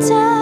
家。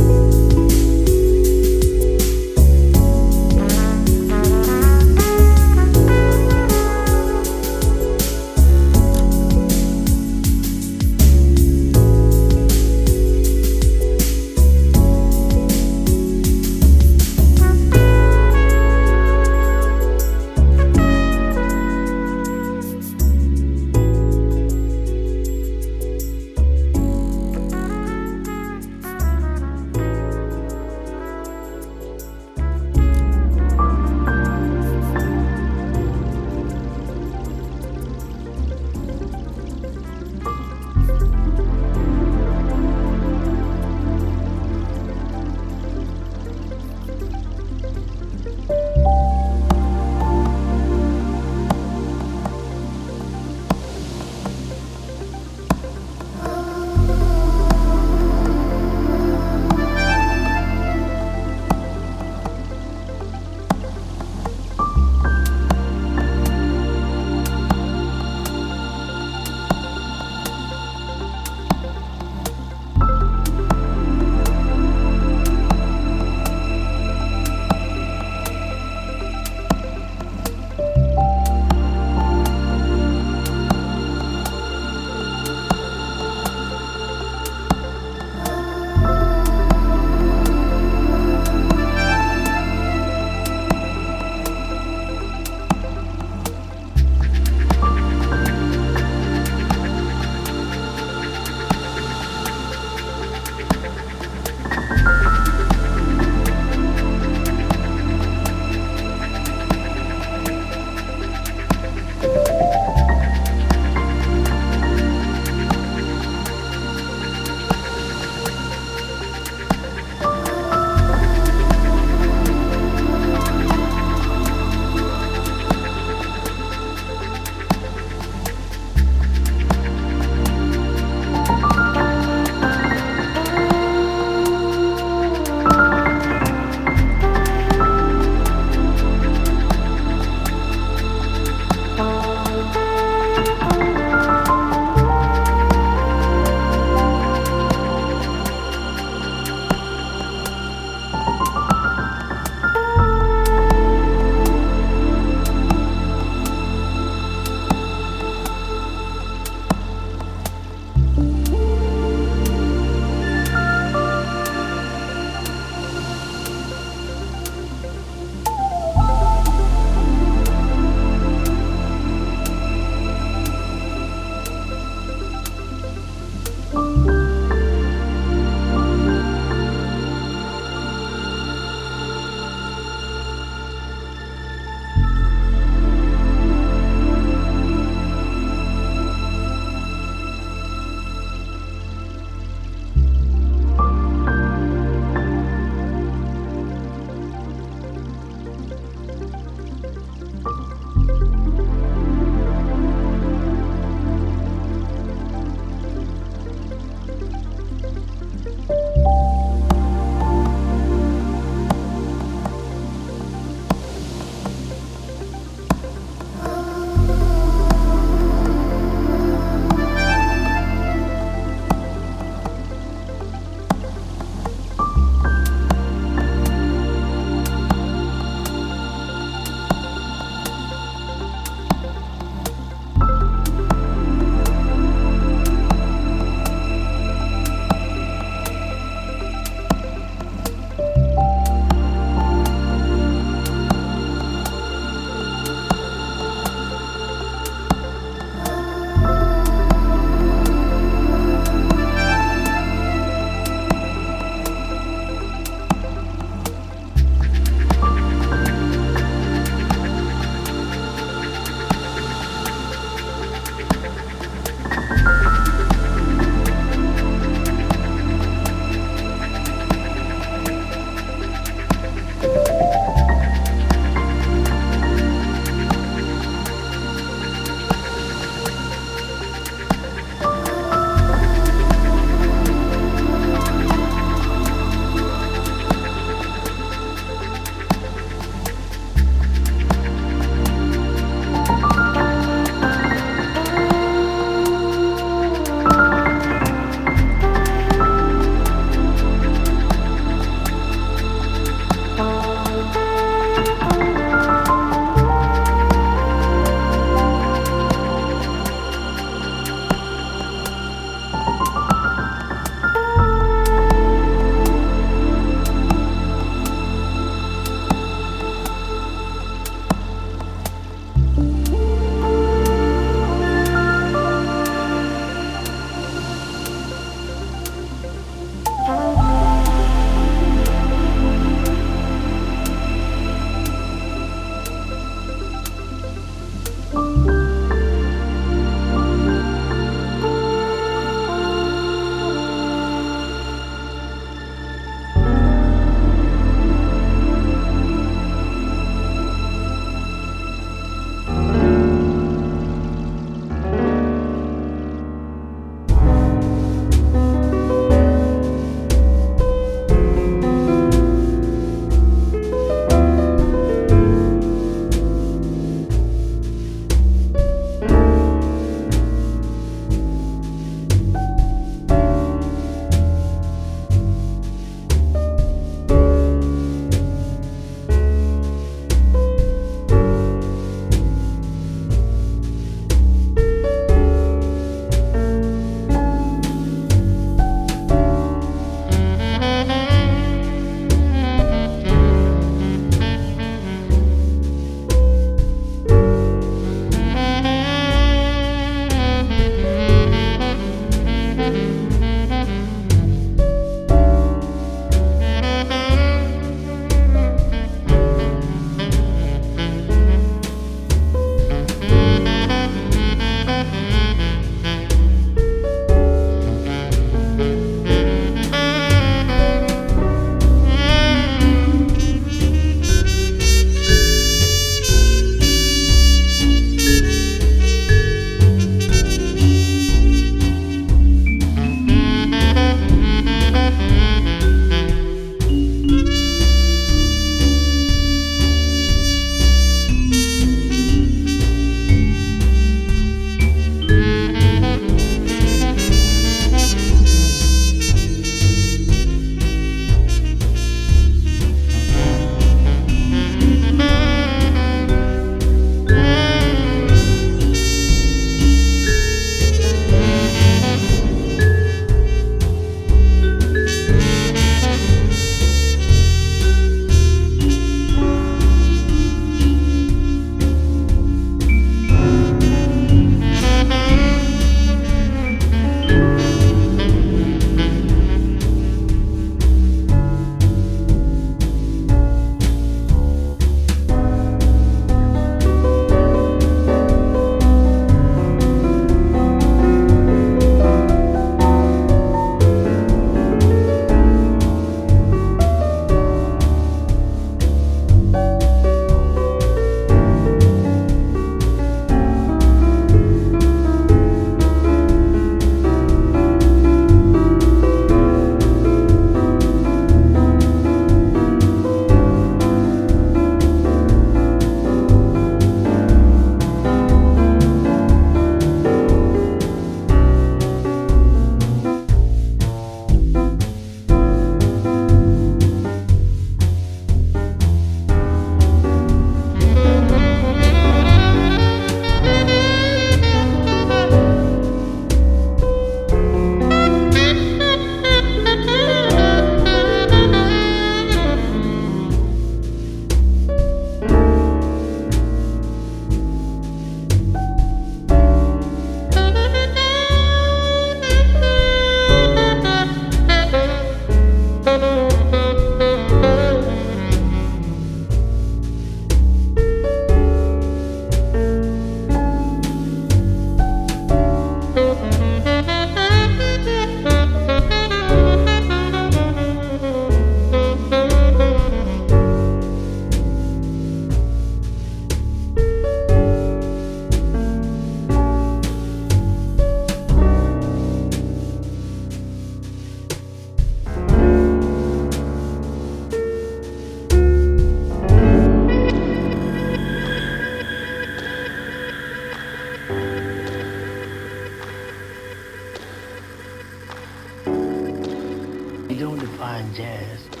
don't define jazz.